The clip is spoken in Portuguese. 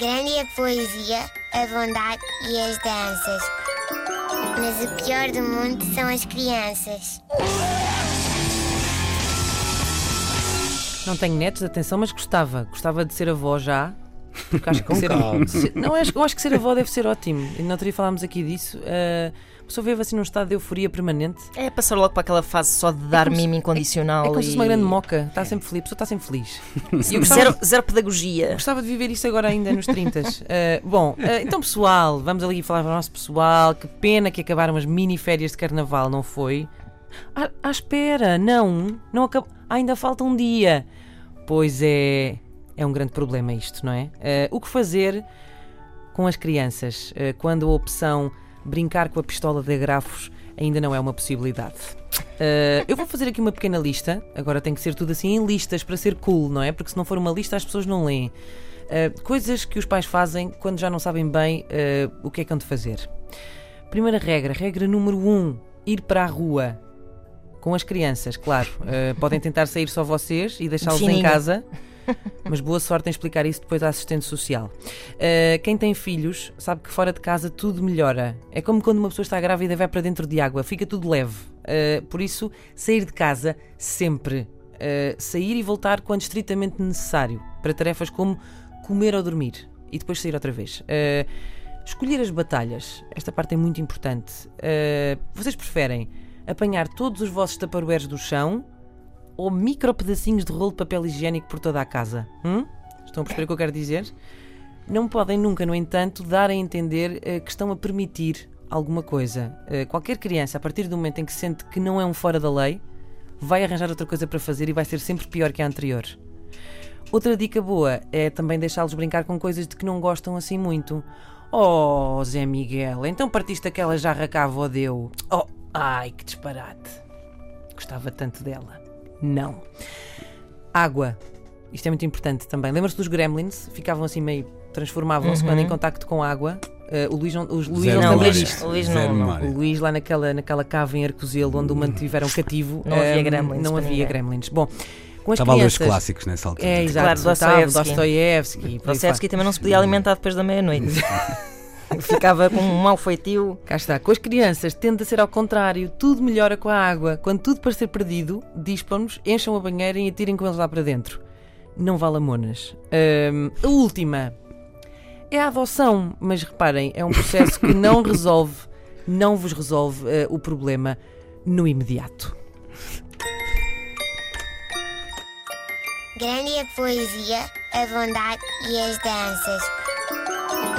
Grande a poesia, a bondade e as danças. Mas o pior do mundo são as crianças. Não tenho netos, atenção, mas gostava. Gostava de ser avó já. Porque acho que ser, se- não, acho, eu acho que ser avó deve ser ótimo. E não teria falámos aqui disso. Uh, a pessoa vive assim num estado de euforia permanente. É passar logo para aquela fase só de dar se- mimo incondicional. É como se fosse uma grande moca. Está sempre feliz. A pessoa está sempre feliz. E gostava, Zero, zero pedagogia. gostava de viver isso agora ainda nos 30. Uh, bom, uh, então pessoal, vamos ali falar para o nosso pessoal. Que pena que acabaram as mini férias de carnaval, não foi? Ah, ah, espera, não. não acab... ah, ainda falta um dia. Pois é, é um grande problema isto, não é? Eh, o que fazer com as crianças eh, quando a opção brincar com a pistola de agrafos ainda não é uma possibilidade? Eh, eu vou fazer aqui uma pequena lista. Agora tem que ser tudo assim em listas para ser cool, não é? Porque se não for uma lista as pessoas não leem. Coisas que os pais fazem quando já não sabem bem o que é que hão de fazer. Primeira regra, regra número 1, um, ir para a rua. Com as crianças, claro. Uh, podem tentar sair só vocês e deixá-los em casa. Mas boa sorte em explicar isso depois à assistente social. Uh, quem tem filhos sabe que fora de casa tudo melhora. É como quando uma pessoa está grávida e vai para dentro de água, fica tudo leve. Uh, por isso, sair de casa sempre. Uh, sair e voltar quando estritamente necessário. Para tarefas como comer ou dormir. E depois sair outra vez. Escolher as batalhas. Esta parte é muito importante. Vocês preferem apanhar todos os vossos taparoeiros do chão ou micro pedacinhos de rolo de papel higiênico por toda a casa? Hum? Estão a perceber o que eu quero dizer? Não podem nunca, no entanto, dar a entender eh, que estão a permitir alguma coisa. Eh, qualquer criança, a partir do momento em que sente que não é um fora da lei, vai arranjar outra coisa para fazer e vai ser sempre pior que a anterior. Outra dica boa é também deixá-los brincar com coisas de que não gostam assim muito. Oh, Zé Miguel, então partiste aquela jarra que a avó deu. Oh, ai, que disparate. Gostava tanto dela. Não. Água. Isto é muito importante também. Lembra-se dos gremlins? Ficavam assim meio. transformavam-se quando em contacto com água. Eh, o Luís, não- os Luís Zero não memória. disto. o Luís não- não. O Luís lá naquela, naquela cave em Arcozelo onde o mantiveram cativo. Não havia ehm, gremlins Não havia ninguém. gremlins. Bom, com as Estava a ler os crianças. clássicos nessa altura. É, exato. Claro, aí fora. Dostoevsky também não se podia alimentar depois da meia-noite. Ficava com um mau feitio. Cá está. Com as crianças tende a ser ao contrário. Tudo melhora com a água. Quando tudo parecer perdido, dispam-nos, encham a banheira e atirem com eles lá para dentro. Não vale a monas. A última é a adoção. Mas reparem, é um processo que não resolve, não vos resolve eh, o problema no imediato. Grande é a poesia, a bondade e as danças.